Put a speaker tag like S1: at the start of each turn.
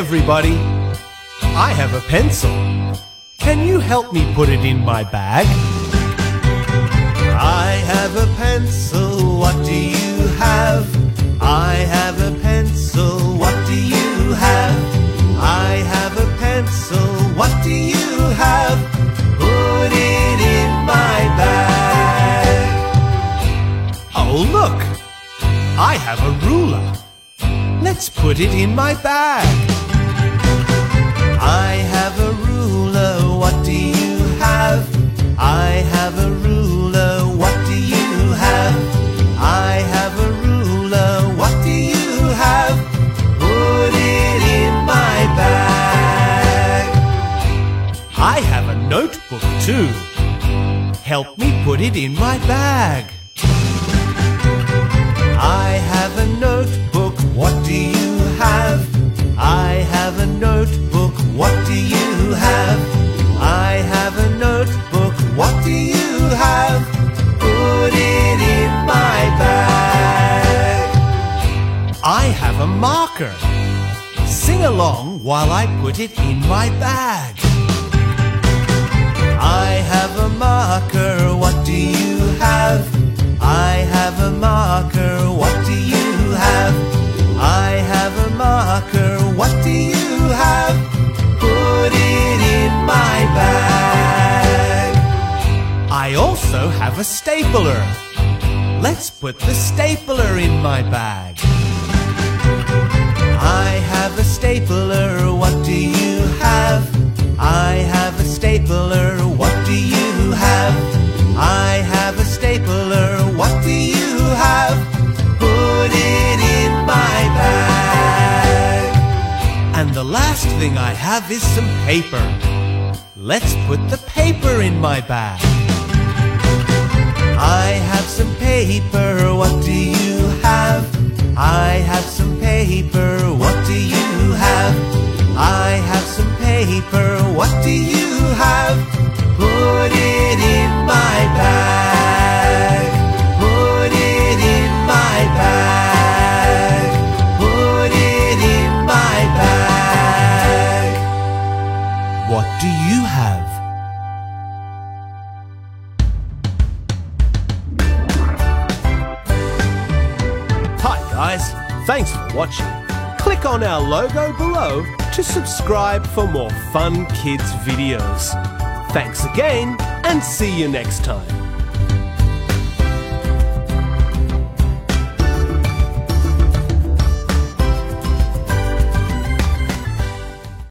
S1: everybody. I have a pencil. Can you help me put it in my bag? I have a pencil. What do you have? I have a pencil. What do you have? I have a pencil. What do you have? Put it in my bag. Oh, look! I have a ruler. Let's put it in my bag. I have a ruler. What do you have? I have a ruler. What do you have? I have a ruler. What do you have? Put it in my bag. I have a notebook too. Help me put it in my bag. I have? I have a notebook. What do you have? Put it in my bag. I have a marker. Sing along while I put it in my bag. A stapler. Let's put the stapler in my bag. I have a stapler. What do you have? I have a stapler. What do you have? I have a stapler. What do you have? Put it in my bag. And the last thing I have is some paper. Let's put the paper in my bag. Paper. What do you have? I have some paper. What do you have? I have some paper. What do you have? Put it in my bag. Put it in my bag. Put it in my bag. What do you have? Guys, thanks for watching. Click on our logo below to subscribe for more fun kids videos. Thanks again and see you next time.